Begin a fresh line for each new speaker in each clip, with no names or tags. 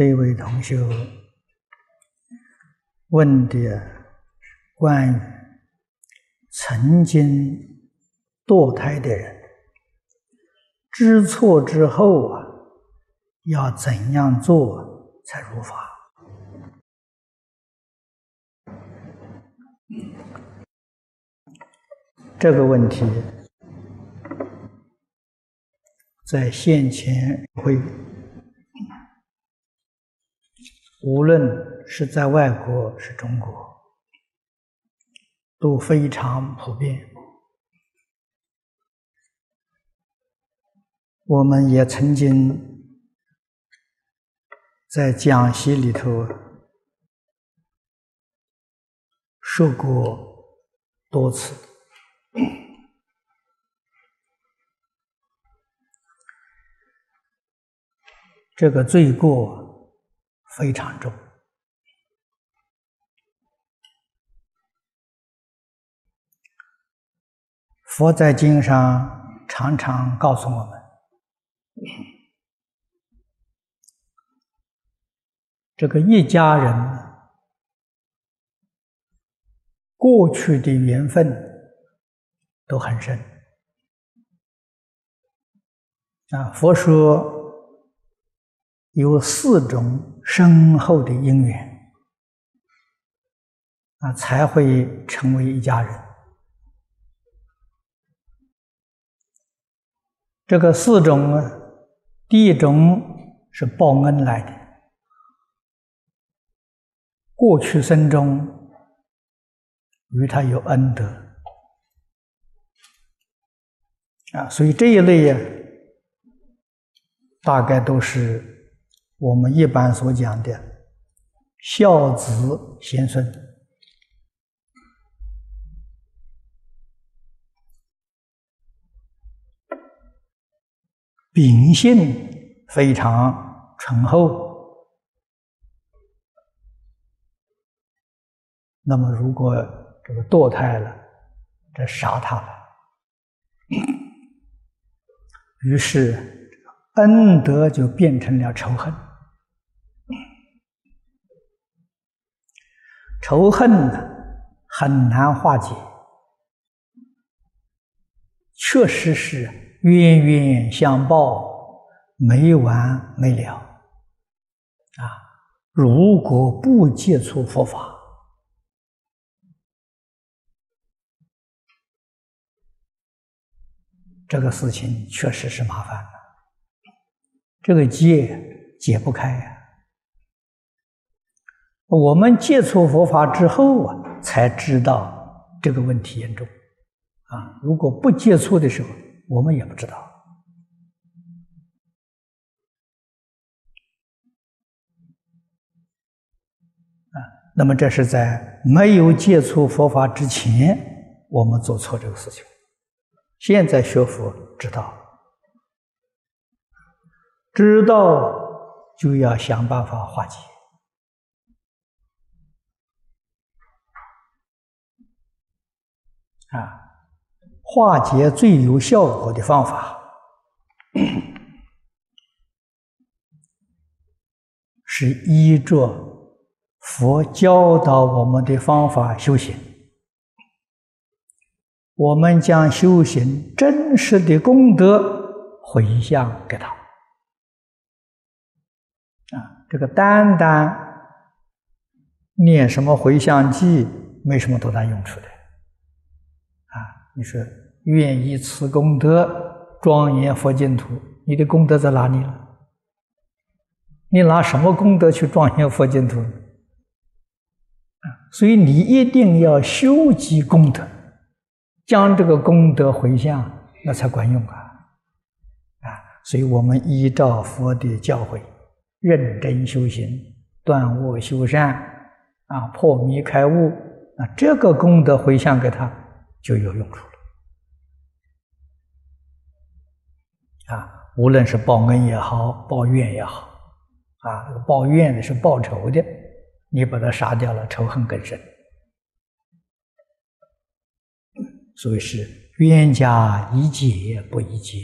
这位同学问的关于曾经堕胎的人知错之后啊，要怎样做才如法？这个问题在先前会。无论是在外国是中国，都非常普遍。我们也曾经在讲席里头说过多次，这个罪过。非常重。佛在经上常常告诉我们，这个一家人过去的缘分都很深啊。佛说。有四种深厚的因缘啊，才会成为一家人。这个四种啊，第一种是报恩来的，过去生中与他有恩德啊，所以这一类呀，大概都是。我们一般所讲的孝子贤孙，秉性非常醇厚。那么，如果这个堕胎了，这杀他了，于是恩德就变成了仇恨。仇恨呢很难化解，确实是冤冤相报，没完没了。啊，如果不接触佛法，这个事情确实是麻烦了，这个结解不开呀。我们接触佛法之后啊，才知道这个问题严重啊！如果不接触的时候，我们也不知道啊。那么这是在没有接触佛法之前，我们做错这个事情。现在学佛，知道，知道就要想办法化解。啊，化解最有效果的方法 是依着佛教导我们的方法修行。我们将修行真实的功德回向给他。啊，这个单单念什么回向偈，没什么多大用处的。你说愿以此功德庄严佛净土，你的功德在哪里了？你拿什么功德去庄严佛净土？啊，所以你一定要修积功德，将这个功德回向，那才管用啊！啊，所以我们依照佛的教诲，认真修行，断恶修善，啊，破迷开悟，那这个功德回向给他就有用处。啊，无论是报恩也好，报怨也好，啊，报怨的是报仇的，你把他杀掉了，仇恨更深。所以是冤家宜解不宜结，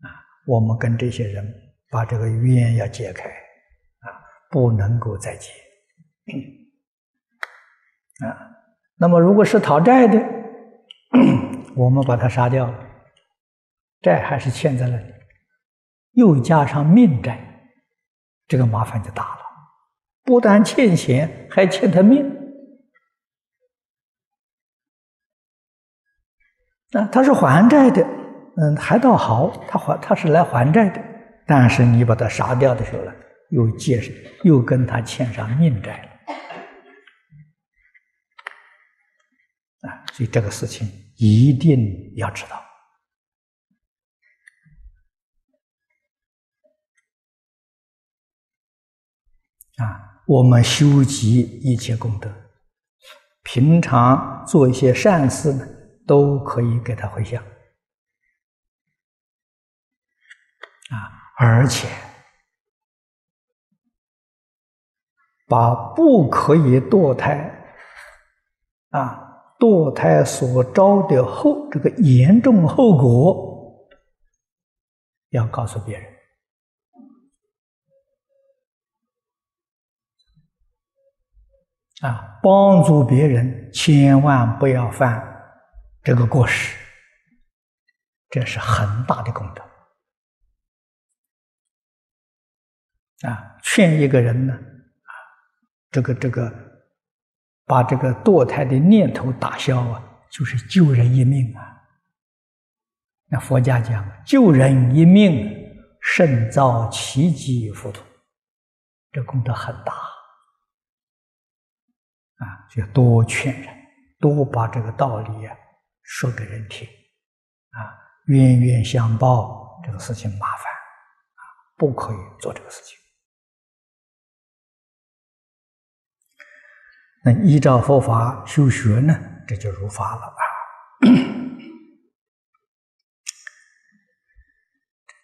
啊，我们跟这些人把这个冤要解开，啊不能够再结。啊，那么如果是讨债的，我们把他杀掉了，债还是欠在那里，又加上命债，这个麻烦就大了，不但欠钱，还欠他命。那他是还债的，嗯，还倒好，他还他是来还债的，但是你把他杀掉的时候呢，又借又跟他欠上命债了。啊，所以这个事情一定要知道啊！我们修集一切功德，平常做一些善事呢，都可以给他回向啊，而且把不可以堕胎啊。堕胎所招的后这个严重后果，要告诉别人啊，帮助别人，千万不要犯这个过失，这是很大的功德啊！劝一个人呢，啊，这个这个。把这个堕胎的念头打消啊，就是救人一命啊。那佛家讲，救人一命胜造奇迹佛土，这功德很大啊。就多劝人，多把这个道理啊说给人听啊。冤冤相报这个事情麻烦啊，不可以做这个事情。那依照佛法修学呢，这就如法了啊。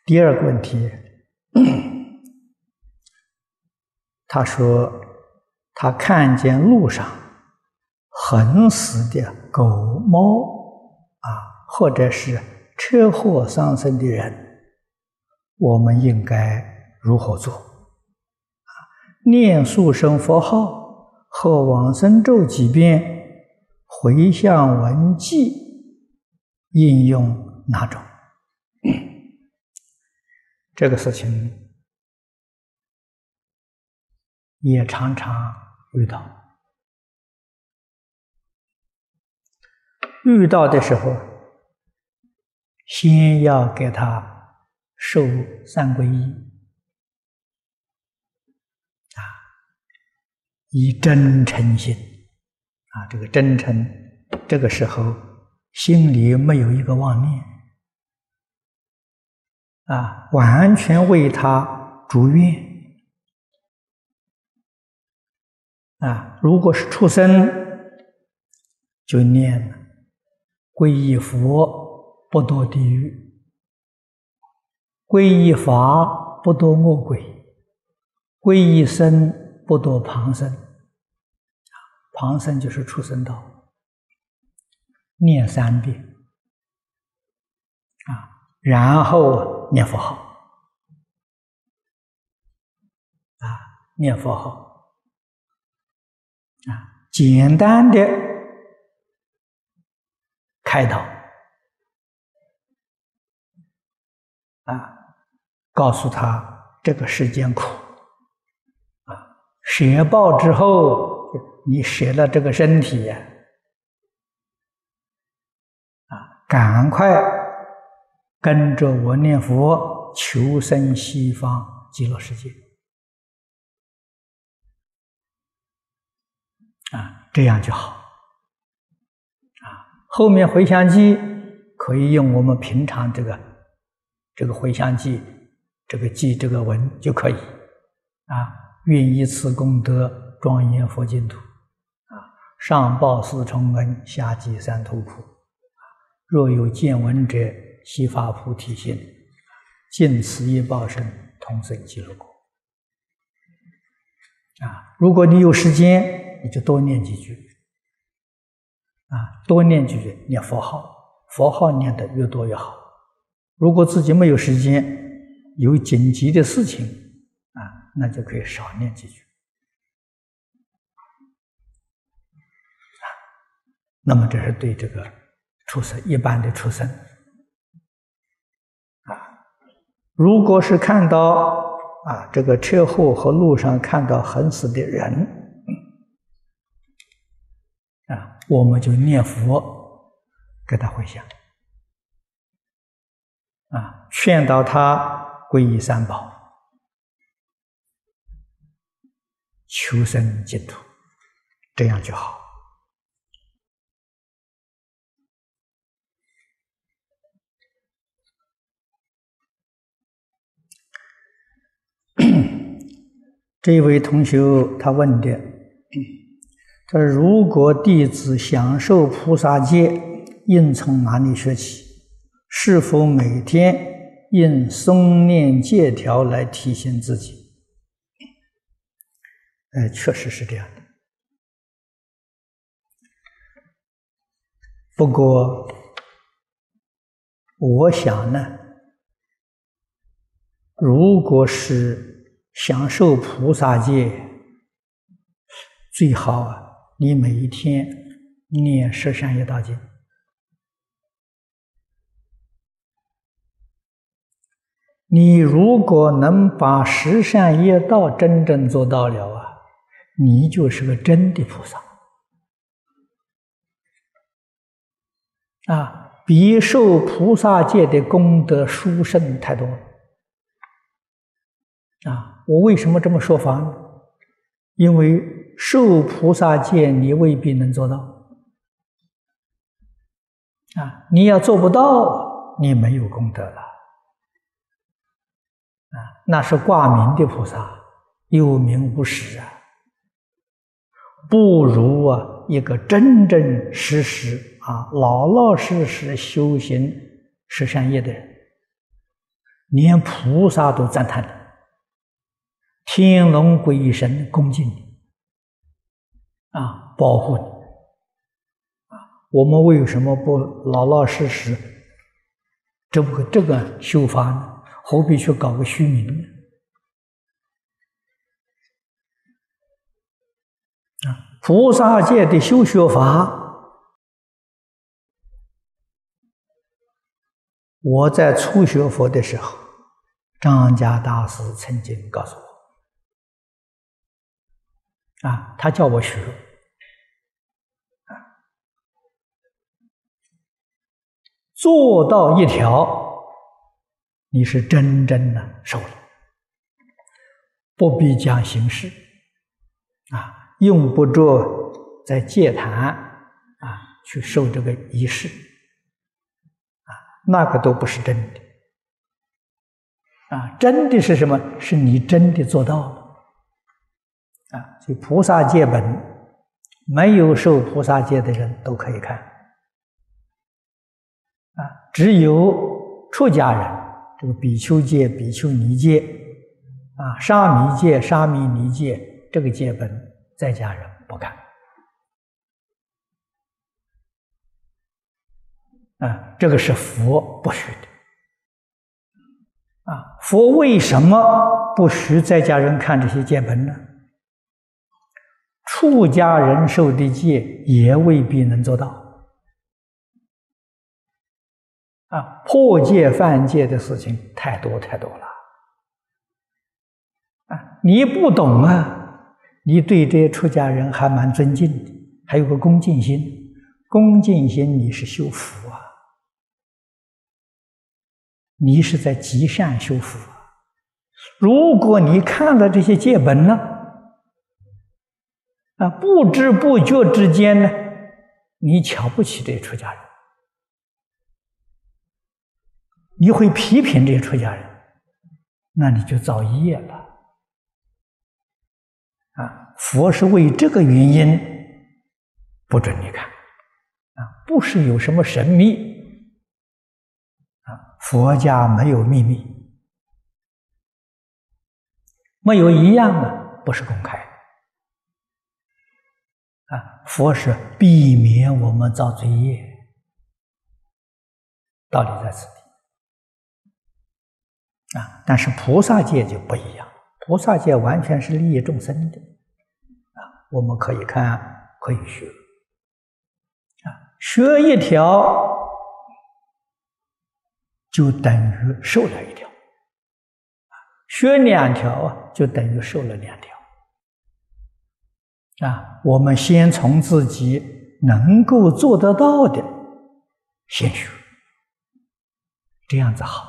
第二个问题，他说他看见路上横死的狗猫啊，或者是车祸丧生的人，我们应该如何做？念速生佛号。和往生咒几遍，回向文记应用哪种？这个事情也常常遇到。遇到的时候，先要给他受三皈依。以真诚心啊，这个真诚，这个时候心里没有一个妄念啊，完全为他祝愿啊。如果是畜生，就念皈依佛不堕地狱，皈依法不堕恶鬼，皈依僧。不堕旁生，旁生就是畜生道，念三遍。啊，然后念佛号。啊，念佛号，简单的开导啊，告诉他这个世间苦。啊舍报之后，你舍了这个身体呀，啊，赶快跟着我念佛，求生西方极乐世界，啊，这样就好，啊，后面回向记可以用我们平常这个这个回向记，这个记这个文就可以，啊。愿以此功德庄严佛净土，啊，上报四重恩，下济三途苦，若有见闻者，悉发菩提心，尽此一报身，同生极乐国。啊，如果你有时间，就多念几句。啊多念几句念佛号佛号念得越多越好。如果自己没有时间有紧急的事情啊那就可以少念几句。啊那么这是对这个畜生一般的畜生。啊如果是看到啊这个车祸和路上看到横死的人我们就念佛给他回向啊，劝导他皈依三宝。求生净土，这样就好。这位同学他问的，他说：“如果弟子享受菩萨戒，应从哪里学起？是否每天应诵念戒条来提醒自己？”哎，确实是这样的。不过，我想呢，如果是享受菩萨戒，最好啊，你每一天念十善业道经。你如果能把十善业道真正做到了啊！你就是个真的菩萨啊！比受菩萨戒的功德殊胜太多了啊！我为什么这么说法呢？因为受菩萨戒，你未必能做到啊！你要做不到，你没有功德了啊！那是挂名的菩萨，有名无实啊！不如啊，一个真真实实啊，老老实实修行十善业的人，连菩萨都赞叹的，天龙鬼神恭敬你啊，保护你啊。我们为什么不老老实实这个这个修法呢？何必去搞个虚名呢？啊，菩萨界的修学法，我在初学佛的时候，张家大师曾经告诉我，啊，他叫我学，啊，做到一条，你是真正的受了，不必讲形式，啊。用不着在戒坛啊去受这个仪式啊，那个都不是真的啊！真的是什么？是你真的做到了啊！所以菩萨戒本没有受菩萨戒的人都可以看啊，只有出家人这个比丘戒、比丘尼戒啊、沙弥戒、沙弥尼戒这个戒本。在家人不看啊，这个是佛不许的啊。佛为什么不许在家人看这些戒本呢？出家人受的戒也未必能做到啊，破戒犯戒的事情太多太多了啊，你不懂啊。你对这些出家人还蛮尊敬的，还有个恭敬心，恭敬心你是修福啊，你是在积善修福啊。如果你看了这些戒本呢，啊，不知不觉之间呢，你瞧不起这些出家人，你会批评这些出家人，那你就造业了。啊，佛是为这个原因不准你看，啊，不是有什么神秘，啊，佛家没有秘密，没有一样的不是公开，啊，佛是避免我们造罪业，道理在此地，啊，但是菩萨界就不一样。菩萨戒完全是利益众生的，啊，我们可以看，可以学，啊，学一条就等于受了一条，学两条啊就等于受了两条。啊，我们先从自己能够做得到的先学，这样子好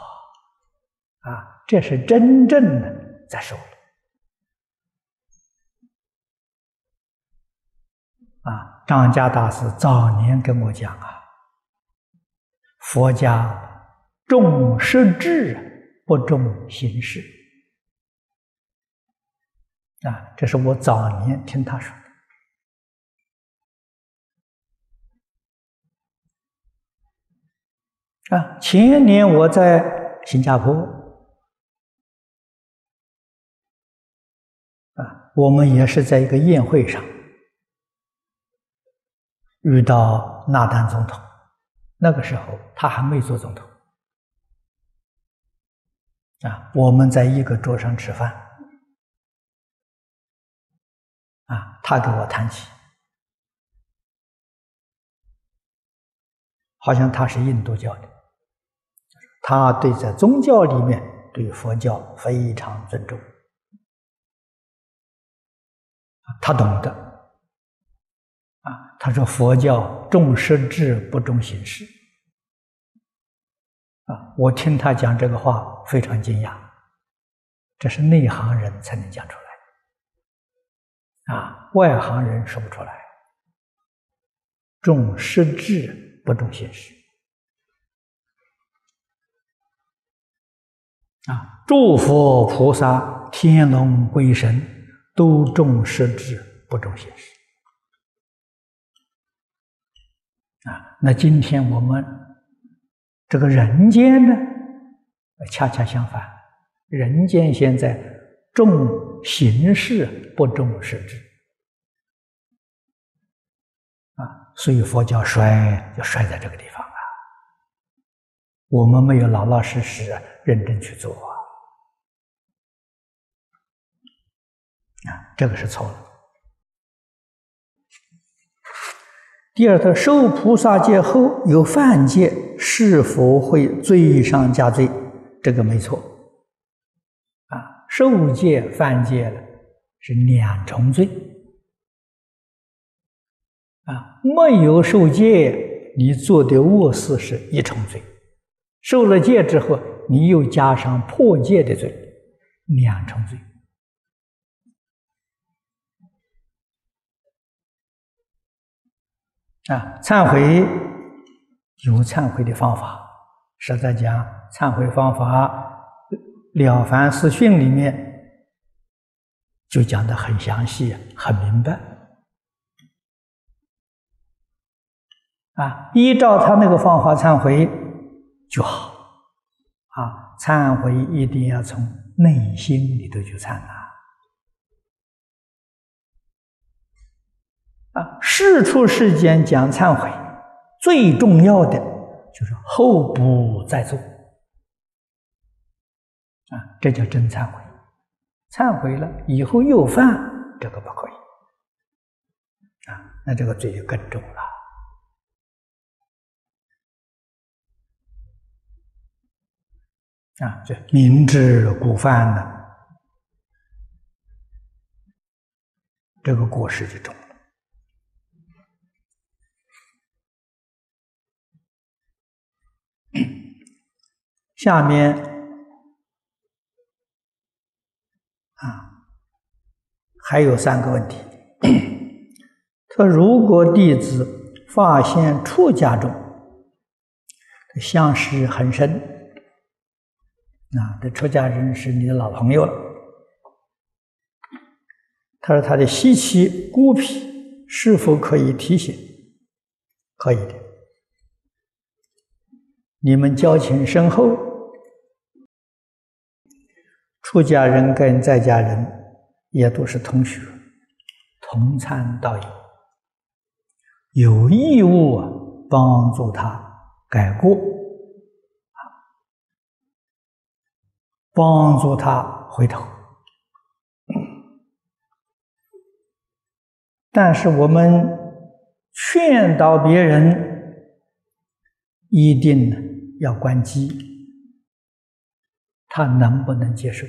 啊，这是真正的在说。啊，张家大师早年跟我讲啊，佛家重实质，不重形式。啊，这是我早年听他说的。啊，前年我在新加坡，啊，我们也是在一个宴会上遇到纳丹总统，那个时候他还没做总统，啊，我们在一个桌上吃饭。啊，他给我谈起，好像他是印度教的，他对在宗教里面对佛教非常尊重，他懂得，啊，他说佛教重实质不重形式，啊，我听他讲这个话非常惊讶，这是内行人才能讲出来。啊，外行人说不出来，重实质不重形式。啊，诸佛菩萨、天龙鬼神都重实质不重形式。啊，那今天我们这个人间呢，恰恰相反，人间现在重。形式不重实质啊，所以佛教衰就衰在这个地方。我们没有老老实实认真去做啊，啊这个是错了。第二，他受菩萨戒后有犯戒，是否会罪上加罪？这个没错。啊受戒犯戒了，是两重罪啊！没有受戒，你做的恶事是一重罪；受了戒之后，你又加上破戒的罪，两重罪啊！忏悔有忏悔的方法，实在讲，忏悔方法。《了凡四训》里面就讲的很详细、很明白啊，依照他那个方法忏悔就好啊。忏悔一定要从内心里头去忏啊！啊，事出世间讲忏悔，最重要的就是后不再做。啊，这叫真忏悔。忏悔了以后又犯，这个不可以。啊，那这个罪就更重了。啊，这明知故犯的，这个过失就重了。下面。啊，还有三个问题。他如果弟子发现出家中相识很深，啊，这出家人是你的老朋友了。他说他的稀奇孤僻是否可以提醒？可以的，你们交情深厚。出家人跟在家人也都是同学，同参道友，有义务帮助他改过，啊，帮助他回头。但是我们劝导别人一定要关机，他能不能接受？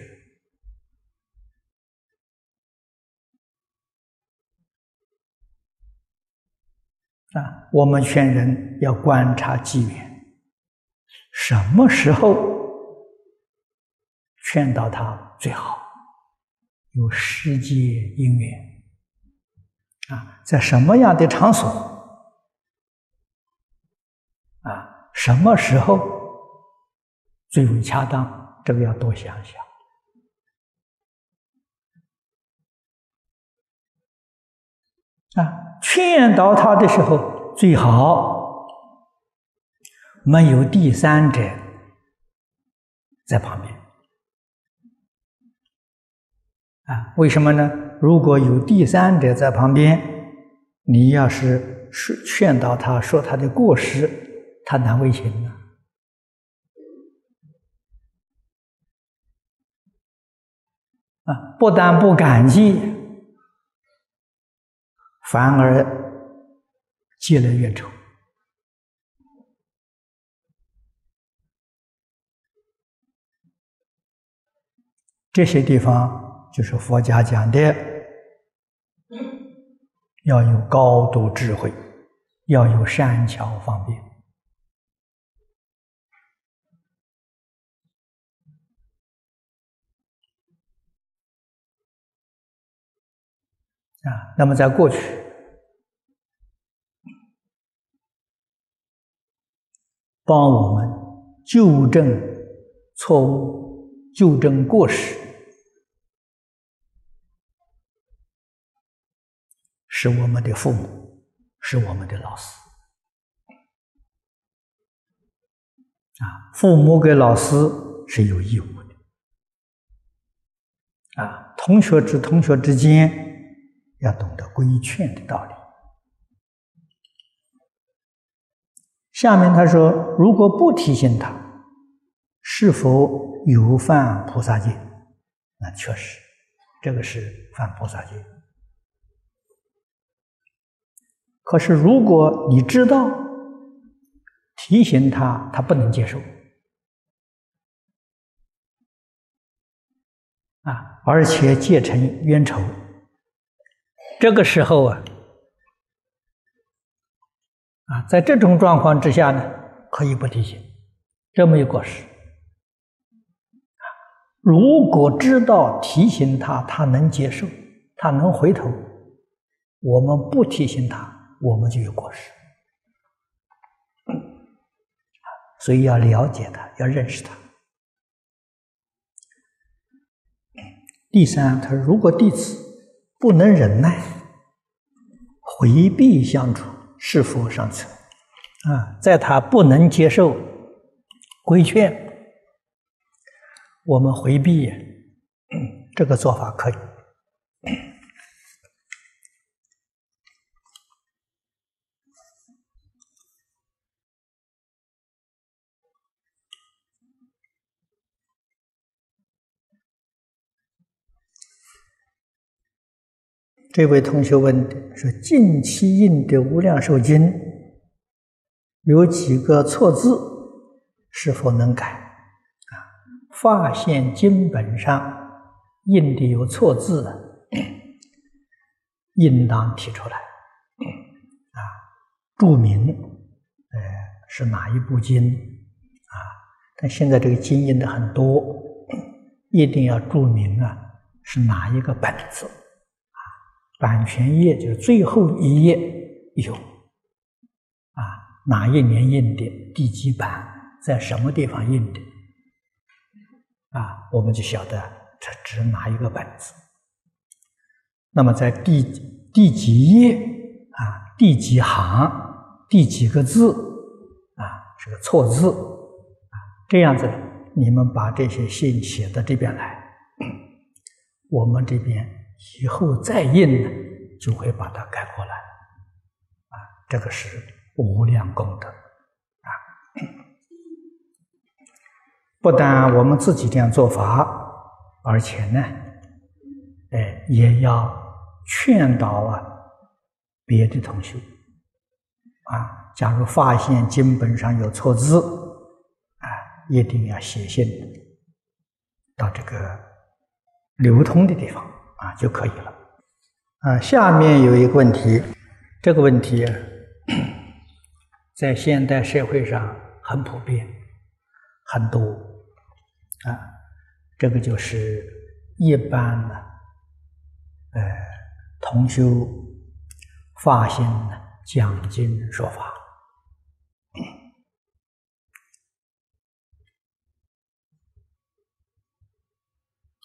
啊，我们劝人要观察机缘，什么时候劝导他最好？有世界因缘啊，在什么样的场所啊？什么时候最为恰当？这个要多想想啊。劝导他的时候，最好没有第三者在旁边啊？为什么呢？如果有第三者在旁边，你要是说劝导他说他的过失，他难为情啊！啊，不但不感激。反而积了怨仇，这些地方就是佛家讲的，要有高度智慧，要有善巧方便啊。那么在过去。帮我们纠正错误、纠正过失，是我们的父母，是我们的老师。啊，父母给老师是有义务的。啊，同学之同学之间要懂得规劝的道理。下面他说：“如果不提醒他，是否有犯菩萨戒？那确实，这个是犯菩萨戒。可是如果你知道提醒他，他不能接受啊，而且结成冤仇，这个时候啊。”啊，在这种状况之下呢，可以不提醒，这没有过失。如果知道提醒他，他能接受，他能回头，我们不提醒他，我们就有过失。所以要了解他，要认识他。第三，他，如果弟子不能忍耐，回避相处。是否上策？啊，在他不能接受规劝，我们回避这个做法可以。这位同学问的是：近期印的《无量寿经》有几个错字，是否能改？啊，发现经本上印的有错字的，应当提出来。啊，注明，呃，是哪一部经？啊，但现在这个经印的很多，一定要注明啊，是哪一个本子。版权页就是最后一页有，啊，哪一年印的，第几版，在什么地方印的，啊，我们就晓得这指哪一个本子。那么在第第几页？啊，第几行，第几个字？啊，是个错字。啊，这样子，你们把这些信写到这边来，我们这边。以后再印呢，就会把它改过来，啊，这个是无量功德，啊，不但我们自己这样做法，而且呢，哎，也要劝导啊别的同学，啊，假如发现经本上有错字，啊，一定要写信到这个流通的地方啊就可以了。啊，下面有一个问题，这个问题在现代社会上很普遍，很多啊，这个就是一般的，呃，同修发心讲经说法，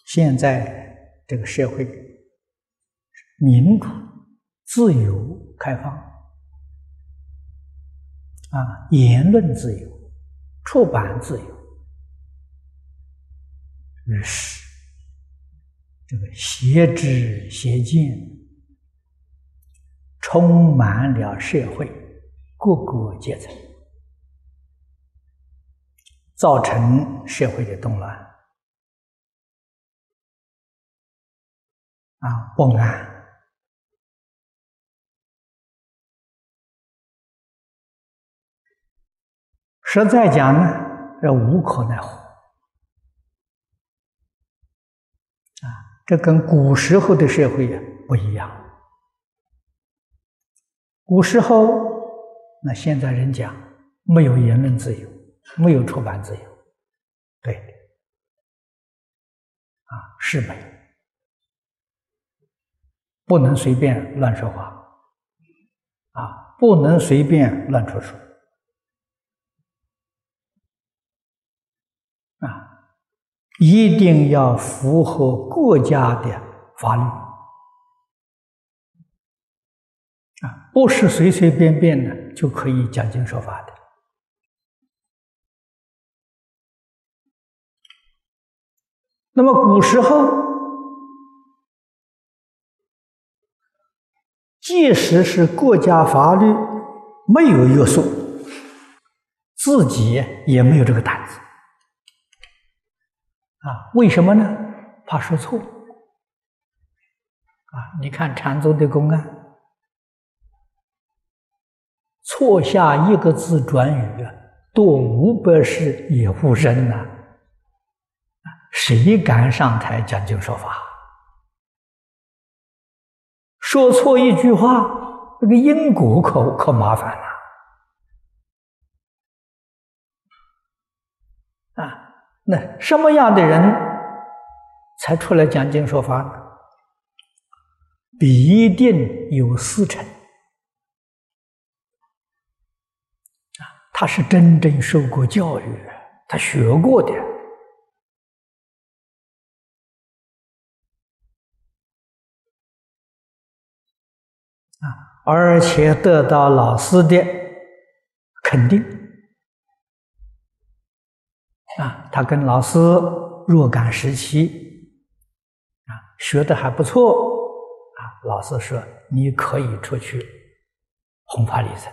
现在这个社会。民主、自由、开放，啊，言论自由、出版自由，于是这个邪知邪见充满了社会各个阶层，造成社会的动乱，啊，不安。实在讲呢，这无可奈何啊！这跟古时候的社会不一样。古时候，那现在人讲没有言论自由，没有出版自由，对啊，是没有，不能随便乱说话啊，不能随便乱出手。啊，一定要符合国家的法律啊，不是随随便便的就可以讲经说法的。那么古时候，即使是国家法律没有约束，自己也没有这个胆子。啊，为什么呢？怕说错。啊，你看禅宗的公案，错下一个字转语啊，多五百世也无人呐。谁敢上台讲经说法？说错一句话，那个因果可可麻烦了。啊那什么样的人才出来讲经说法呢？必定有师承啊，他是真正受过教育，他学过的啊，而且得到老师的肯定。啊，他跟老师若干时期啊学的还不错啊，老师说你可以出去弘法利生，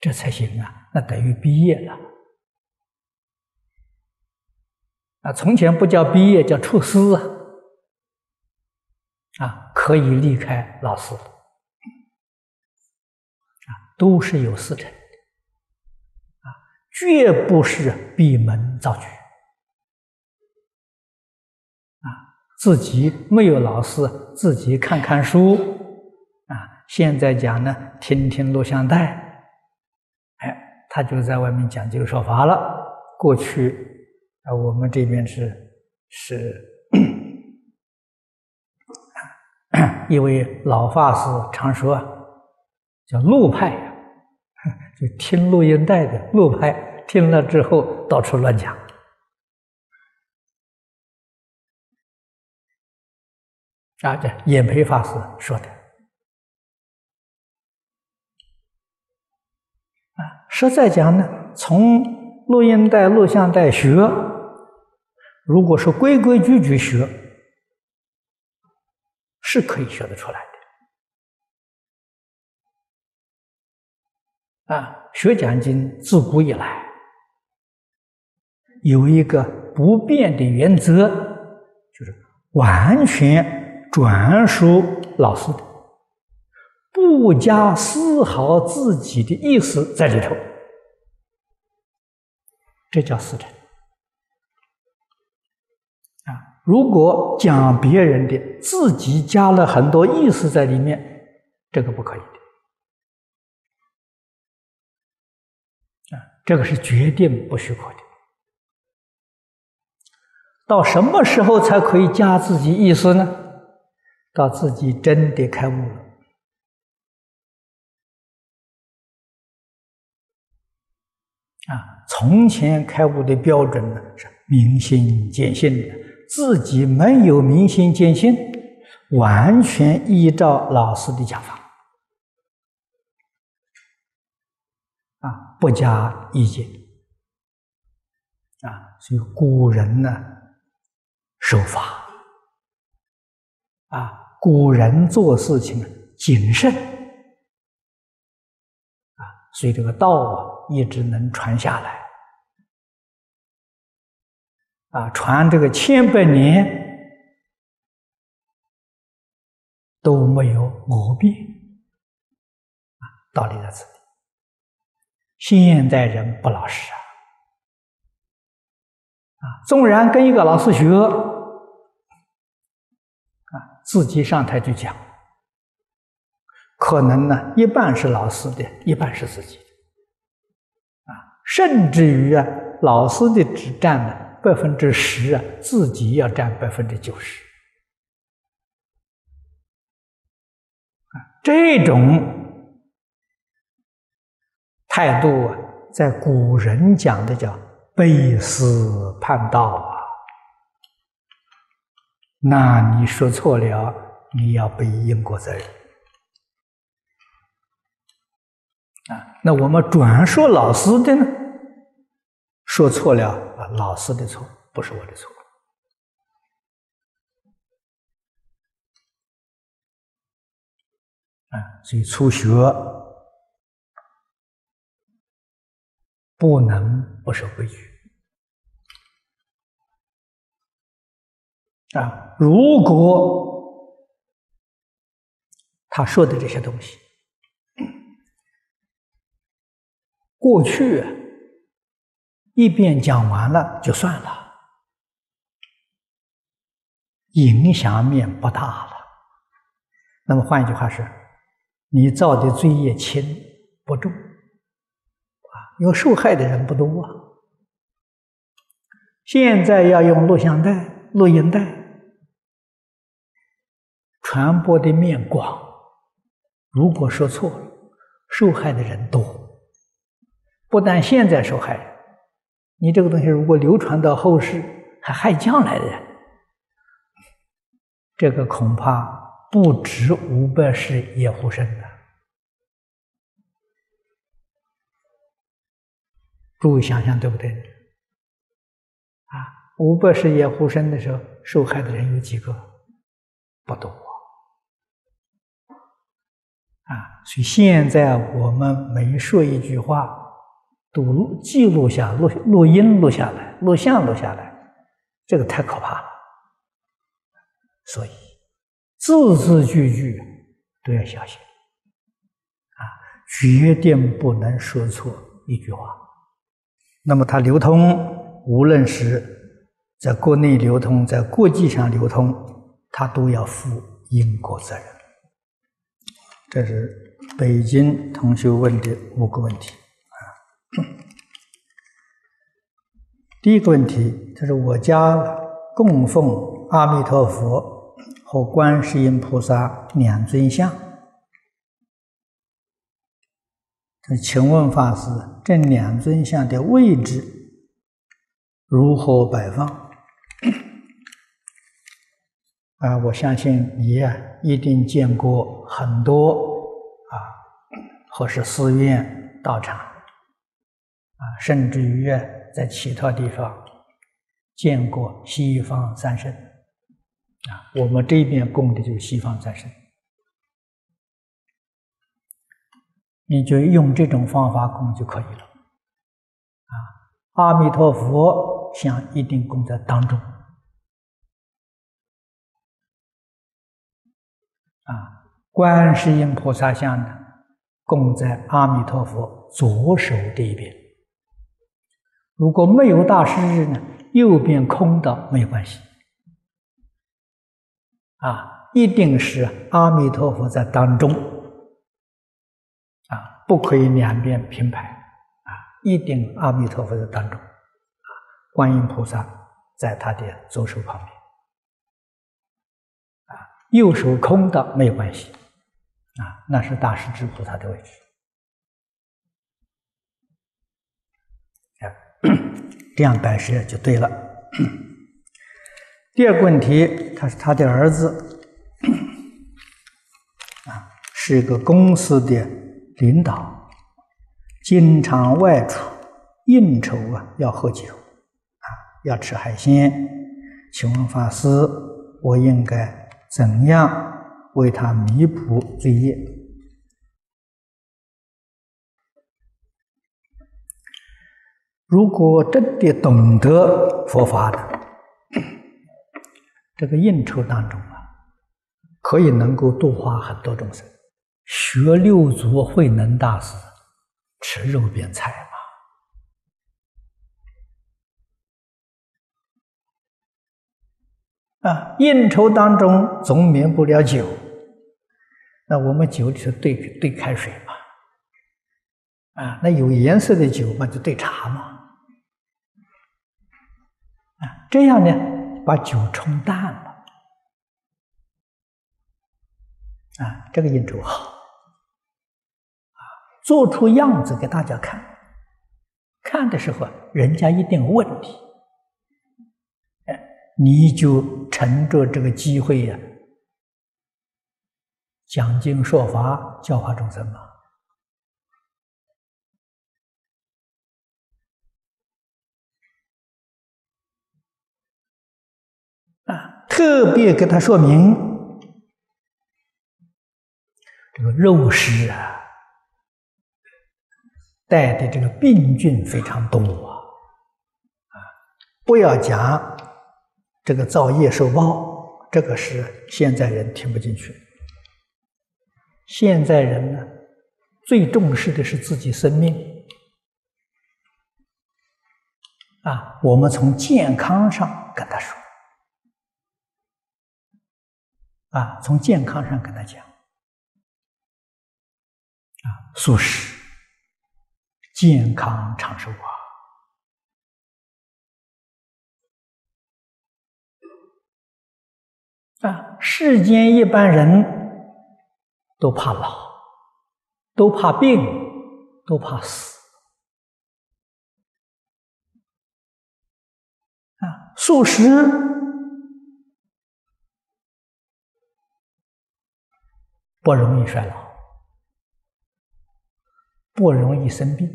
这才行啊，那等于毕业了啊。从前不叫毕业，叫出师啊，啊，可以离开老师，都是有师承。绝不是闭门造句啊！自己没有老师，自己看看书啊。现在讲呢，听听录像带，哎，他就在外面讲经说法了。过去啊，我们这边是是一位老法师常说，叫路派，就听录音带的录拍。听了之后，到处乱讲啊！这演培法师说的啊，实在讲呢，从录音带、录像带学，如果是规规矩矩学，是可以学得出来啊。学讲经自古以来。有一个不变的原则，就是完全转述老师的，不加丝毫自己的意思在里头，这叫私成。啊，如果讲别人的，自己加了很多意思在里面，这个不可以的。这个是决定不许可的。到什么时候才可以加自己意思呢？到自己真的开悟了。啊，从前开悟的标准呢是明心见性的，自己没有明心见性，完全依照老师的讲法，不加意见，啊，所以古人呢。守法啊，古人做事情谨慎啊，所以这个道啊一直能传下来啊，传这个千百年都没有毛病啊，道理在此里。现代人不老实啊，啊，纵然跟一个老师学。啊自己上台去讲，可能呢一半是老师的，一半是自己的，啊，甚至于啊，老师的只占了百分之十啊，自己要占百分之九十，啊，这种态度啊，在古人讲的叫背思叛道啊。那你说错了，你要背因果责任啊！那我们转说老师的呢？说错了啊，老师的错，不是我的错啊！所以初学不能不守规矩。啊，如果他说的这些东西过去一遍讲完了就算了，影响面不大了。那么换一句话是，你造的罪业轻不重啊？因为受害的人不多啊。现在要用录像带、录音带。传播的面广，如果说错了，受害的人多。不但现在受害人，你这个东西如果流传到后世，还害将来的人，这个恐怕不止五百世叶护生诸位想想对不对？啊，五百世叶护生的时候，受害的人有几个？不多。啊，所以现在我们每说一句话，都录记录下录录音录下来，录像录下来，这个太可怕了。所以字字句句都要小心，啊，决定不能说错一句话。那么它流通，无论是在国内流通，在国际上流通，它都要负因果责任。这是北京同学问的五个问题啊。第一个问题就是我家供奉阿弥陀佛和观世音菩萨两尊像，请问法师，这两尊像的位置如何摆放？啊，我相信你呀，一定见过很多啊，或是寺院、道场啊，甚至于在其他地方见过西方三圣啊。我们这边供的就是西方三圣，你就用这种方法供就可以了啊。阿弥陀佛像一定供在当中。啊观世音菩萨像呢，供在阿弥陀佛左手这一边。如果没有大师日呢，右边空的没有关系。啊，一定是阿弥陀佛在当中。不可以两边平排。啊，一定阿弥陀佛在当中。啊，观音菩萨在他的左手旁边。啊，右手空的没有关系。啊，那是大势至菩萨的位置。啊，这样摆设就对了。第二个问题，他是他的儿子，啊，是一个公司的领导，经常外出应酬啊，要喝酒，啊，要吃海鲜。请问法师，我应该怎样？为他弥补罪业。如果真的懂得佛法的，这个应酬当中啊，可以能够度化很多众生。学六祖慧能大师吃肉变菜嘛，啊，应酬当中总免不了酒。那我们酒里头兑兑开水嘛，啊，那有颜色的酒嘛就兑茶嘛，啊，这样呢把酒冲淡了，啊，这个应酬好，做出样子给大家看，看的时候人家一定有问题，哎，你就乘着这个机会呀。讲经说法，教化众生嘛。啊，特别给他说明，这个肉食啊，带的这个病菌非常多啊，啊，不要讲这个造业受报，这个是现在人听不进去。现在人呢，最重视的是自己生命啊。我们从健康上跟他说啊，从健康上跟他讲啊，素食，健康长寿啊。啊，世间一般人。都怕老，都怕病，都怕死啊！素食不容易衰老，不容易生病！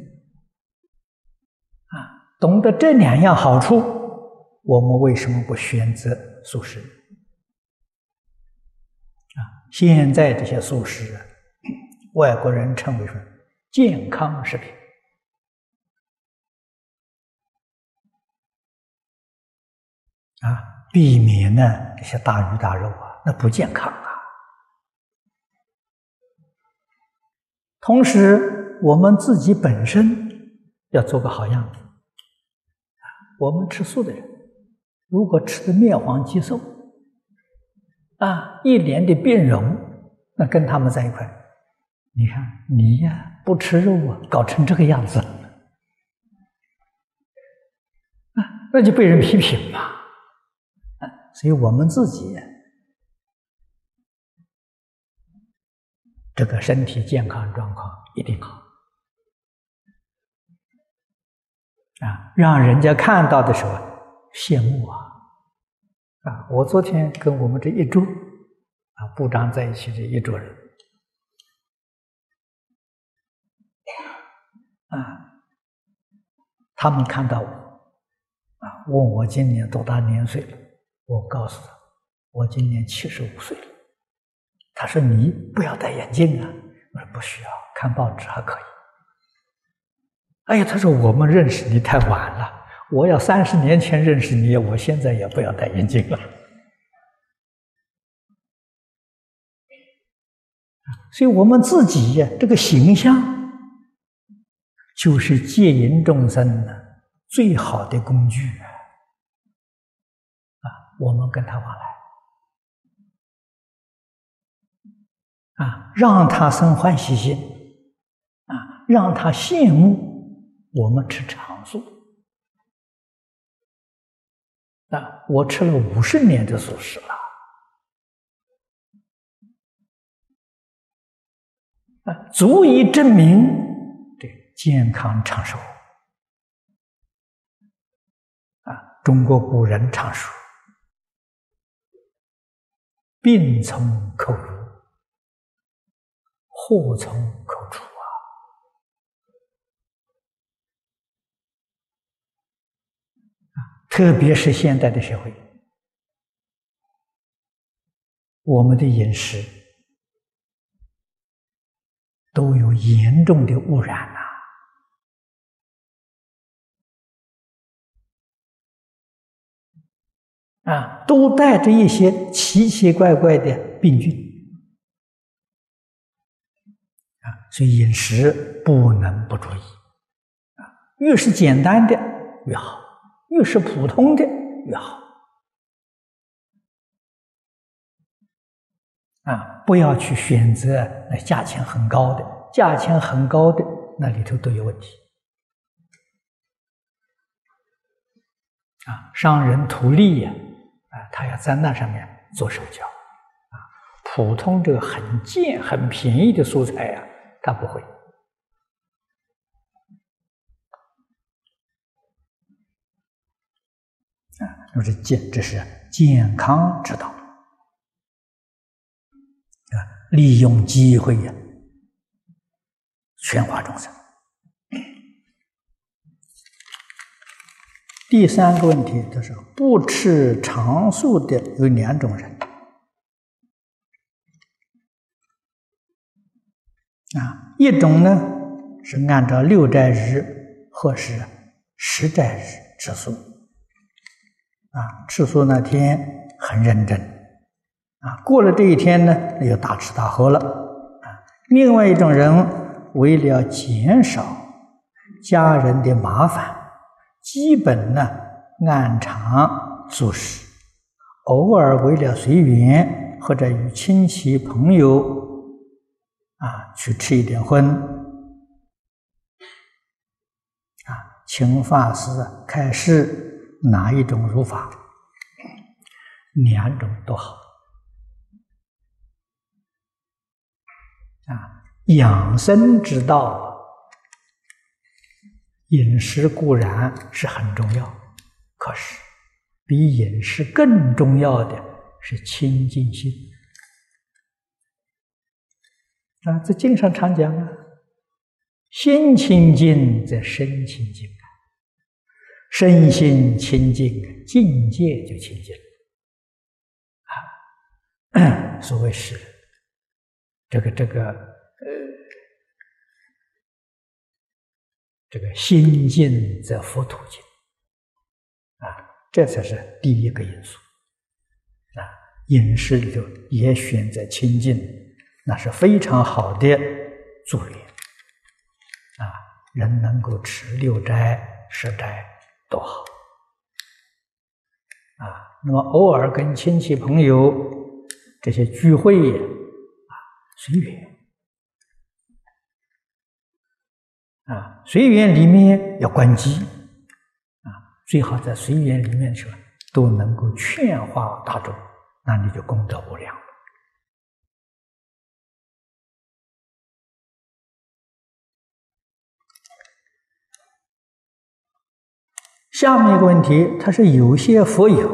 懂得这两样好处，我们为什么不选择素食？啊现在这些素食，外国人称为说健康食品啊，避免呢这些大鱼大肉啊，那不健康啊。同时，我们自己本身要做个好样子。我们吃素的人，如果吃的面黄肌瘦。啊，一脸的变容，那跟他们在一块，你看你呀，不吃肉啊，搞成这个样子，啊，那就被人批评嘛，啊，所以我们自己这个身体健康状况一定好，啊，让人家看到的时候羡慕啊。啊，我昨天跟我们这一桌啊部长在一起的一桌人，啊，他们看到我，啊，问我今年多大年岁了，我告诉他，我今年七十五岁了。他说：“你不要戴眼镜啊。”我说：“不需要，看报纸还可以。”哎呀，他说：“我们认识你太晚了。”我要三十年前认识你，我现在也不要戴眼镜了。所以我们自己呀，这个形象就是戒引众生的最好的工具！啊，我们跟他往来啊，让他生欢喜心啊，让他羡慕我们吃长素啊！我吃了五十年的素食了。啊，足以证明这健康长寿。啊，中国古人常说：“病从口入，祸从口出。”啊，啊，特别是现代的社会，我们的饮食。都有严重的污染呐！啊，都带着一些奇奇怪怪的病菌啊，所以饮食不能不注意啊。越是简单的越好，越是普通的越好啊。不要去选择那价钱很高的，价钱很高的那里头都有问题。啊，商人图利呀，啊，他要在那上面做手脚，啊，普通这个很贱、很便宜的蔬菜呀，他不会。啊，那么这健，这是健康之道啊。利用机会呀，全化众生。第三个问题就是不吃长素的有两种人啊，一种呢是按照六斋日或是十斋日吃素啊，吃素那天很认真。啊，过了这一天呢，那就大吃大喝了啊。另外一种人，为了减少家人的麻烦，基本呢按常做事，偶尔为了随缘或者与亲戚朋友啊去吃一点荤啊。请法师开示哪一种如法？两种都好。啊，养生之道，饮食固然是很重要，可是比饮食更重要的是清净心。啊，在经上常讲啊，心清净则身清净，身心清净，境界就清净啊。所谓是。这个这个呃，这个心静则佛土静啊，这才是第一个因素啊。饮食里头也选择清净，那是非常好的助力啊。人能够吃六斋、十斋多好啊。那么偶尔跟亲戚朋友这些聚会啊。随缘啊，随缘里面要关机啊，最好在随缘里面去都能够劝化大众，那你就功德无量了。下面一个问题，他是有些佛友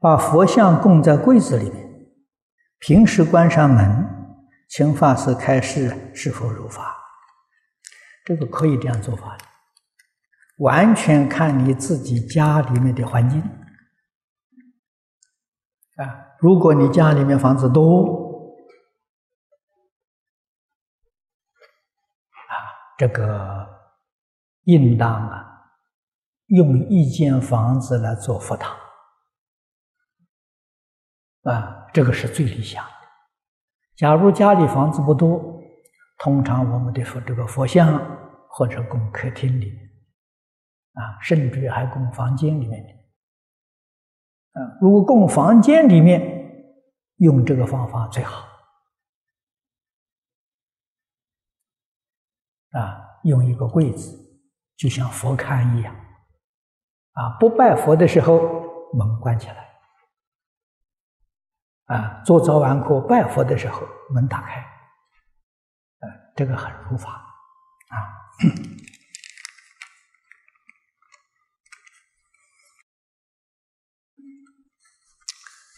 把佛像供在柜子里面，平时关上门。请法师开示是否如法？这个可以这样做法，完全看你自己家里面的环境啊。如果你家里面房子多啊，这个应当啊，用一间房子来做佛堂啊，这个是最理想的。假如家里房子不多，通常我们的佛这个佛像或者供客厅里，啊，甚至还供房间里面。啊，如果供房间里面，用这个方法最好。啊，用一个柜子，就像佛龛一样。啊，不拜佛的时候，门关起来。啊，做早晚课拜佛的时候，门打开，呃，这个很如法啊。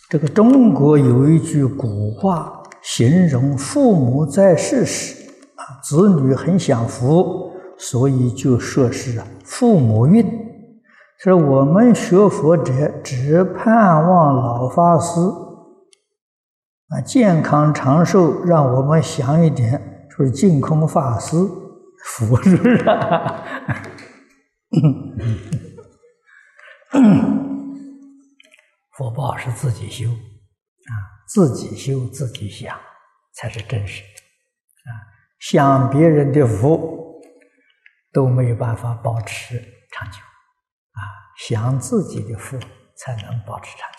这个中国有一句古话，形容父母在世时，啊，子女很享福，所以就说是父母运。说我们学佛者只盼望老法师。啊，健康长寿，让我们想一点，说净空法师福是不是？福 报是自己修啊，自己修自己想才是真实的啊。想别人的福都没有办法保持长久啊，享自己的福才能保持长久。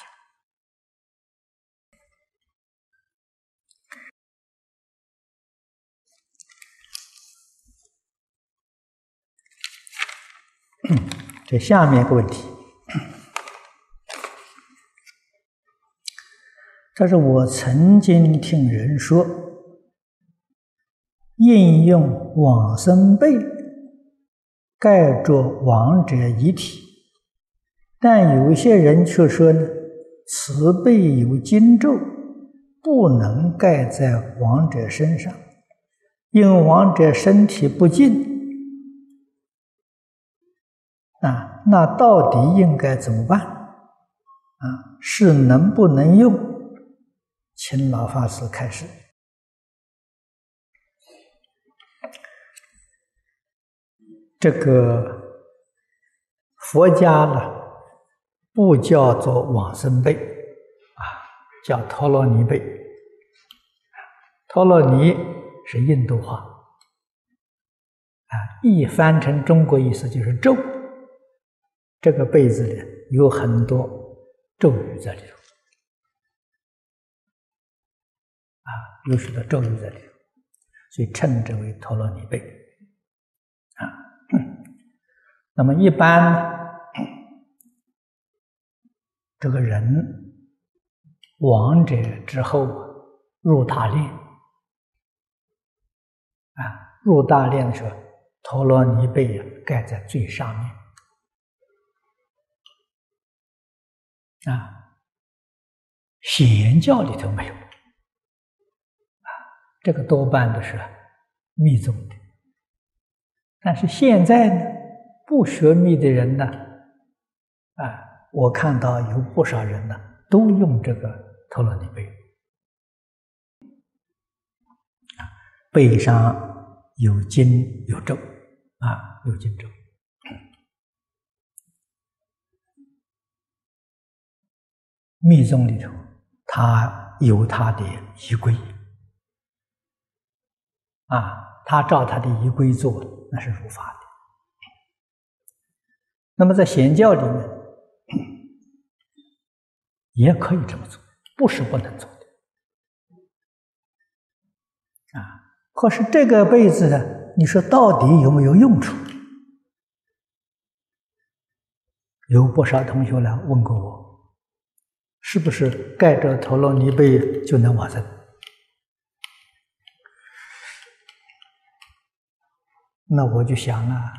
这下面一个问题，这是我曾经听人说，应用往生被盖着亡者遗体，但有些人却说呢，慈悲有经咒，不能盖在亡者身上，因亡者身体不净。啊，那到底应该怎么办？啊，是能不能用？请老法师开始。这个佛家呢，不叫做往生被，啊，叫陀罗尼被。陀罗尼是印度话，啊，一翻成中国意思就是咒。这个被子里有很多咒语在里头，啊，有许多咒语在里头，所以称之为陀罗尼被，啊，那么一般这个人亡者之后入大殿，啊，入大殿的时候，陀罗尼被盖在最上面。啊，显教里头没有，啊，这个多半都是密宗的。但是现在呢，不学密的人呢，啊，我看到有不少人呢，都用这个陀罗尼贝，啊，背上有经有咒，啊，有经咒。密宗里头，他有他的仪规啊，他照他的仪规做，那是如法的。那么在显教里面，也可以这么做，不是不能做的啊。可是这个被子呢，你说到底有没有用处？有不少同学来问过我。是不是盖着陀罗尼被就能往生？那我就想啊，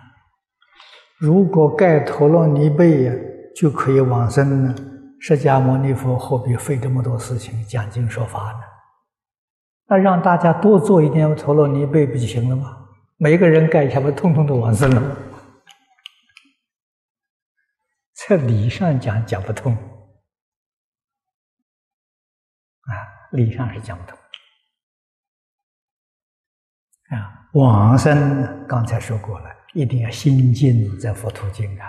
如果盖陀罗尼被就可以往生呢？释迦牟尼佛何必费这么多事情讲经说法呢？那让大家多做一点陀罗尼被不就行了吗？每个人盖一下，不通通都往生了吗？这理上讲讲不通。啊理上是讲不通啊！往生刚才说过了，一定要心静在佛途经啊。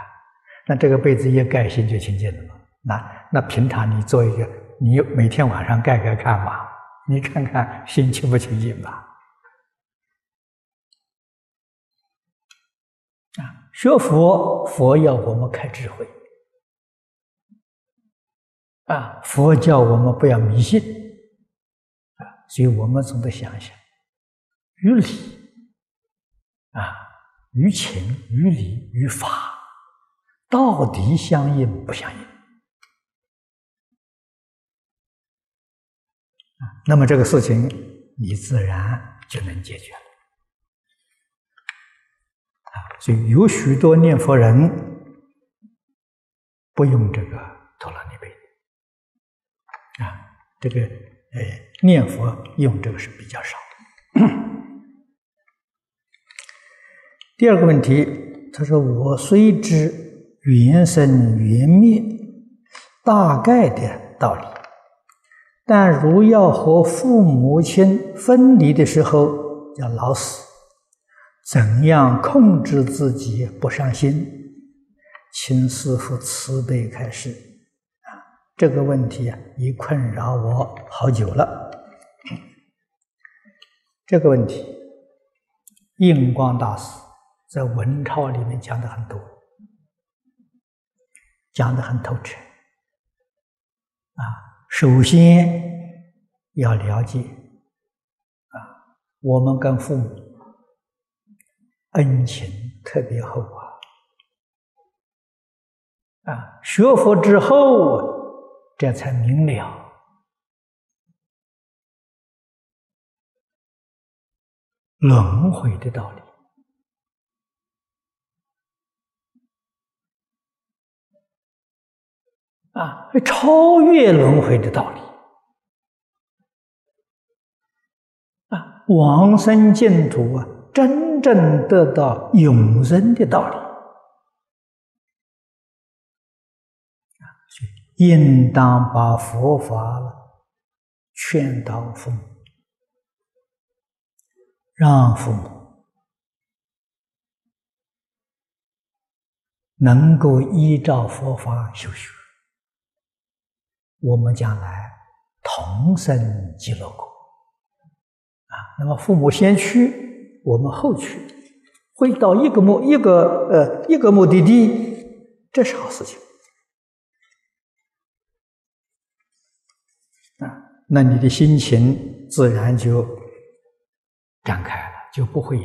那这个被子一盖，心就清净了嘛。那那平常你做一个，你每天晚上盖盖看吧，你看看心清不清净吧？啊，学佛，佛要我们开智慧，啊，佛教我们不要迷信，啊，所以我们总得想想，于理，啊，于情，于理，于法，到底相应不相应？那么这个事情，你自然就能解决了。啊，所以有许多念佛人不用这个陀罗尼贝，啊，这个呃念佛用这个是比较少。第二个问题，他说：“我虽知缘生缘灭大概的道理。”但如要和父母亲分离的时候，要老死，怎样控制自己不伤心？请师父慈悲开示。啊，这个问题啊，已困扰我好久了。这个问题，印光大师在文钞里面讲的很多，讲的很透彻。啊。首先要了解啊，我们跟父母恩情特别厚啊！啊，学佛之后，这才明了轮回的道理。啊，超越轮回的道理啊，往生净土啊，真正得到永生的道理啊，应当把佛法劝导父母，让父母能够依照佛法修学。我们将来同生极乐国啊！那么父母先去，我们后去，会到一个目一个呃一个目的地，这是好事情啊！那你的心情自然就展开了，就不会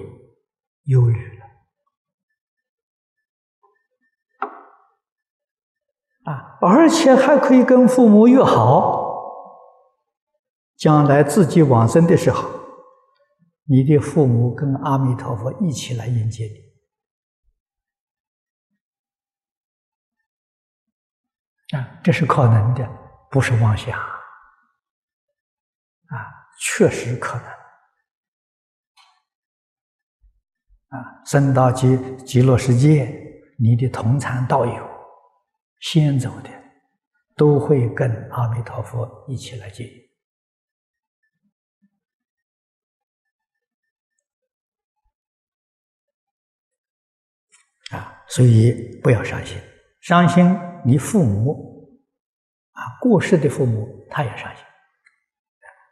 忧虑了。而且还可以跟父母约好，将来自己往生的时候，你的父母跟阿弥陀佛一起来迎接你。啊，这是可能的，不是妄想。啊，确实可能。啊，升到极极乐世界，你的同参道友。先走的都会跟阿弥陀佛一起来接啊，所以不要伤心，伤心你父母啊过世的父母他也伤心，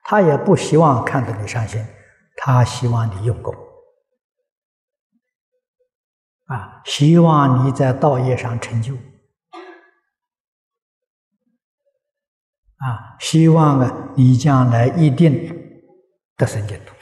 他也不希望看到你伤心，他希望你用功。啊，希望你在道业上成就。啊，希望啊，你将来一定得生净土。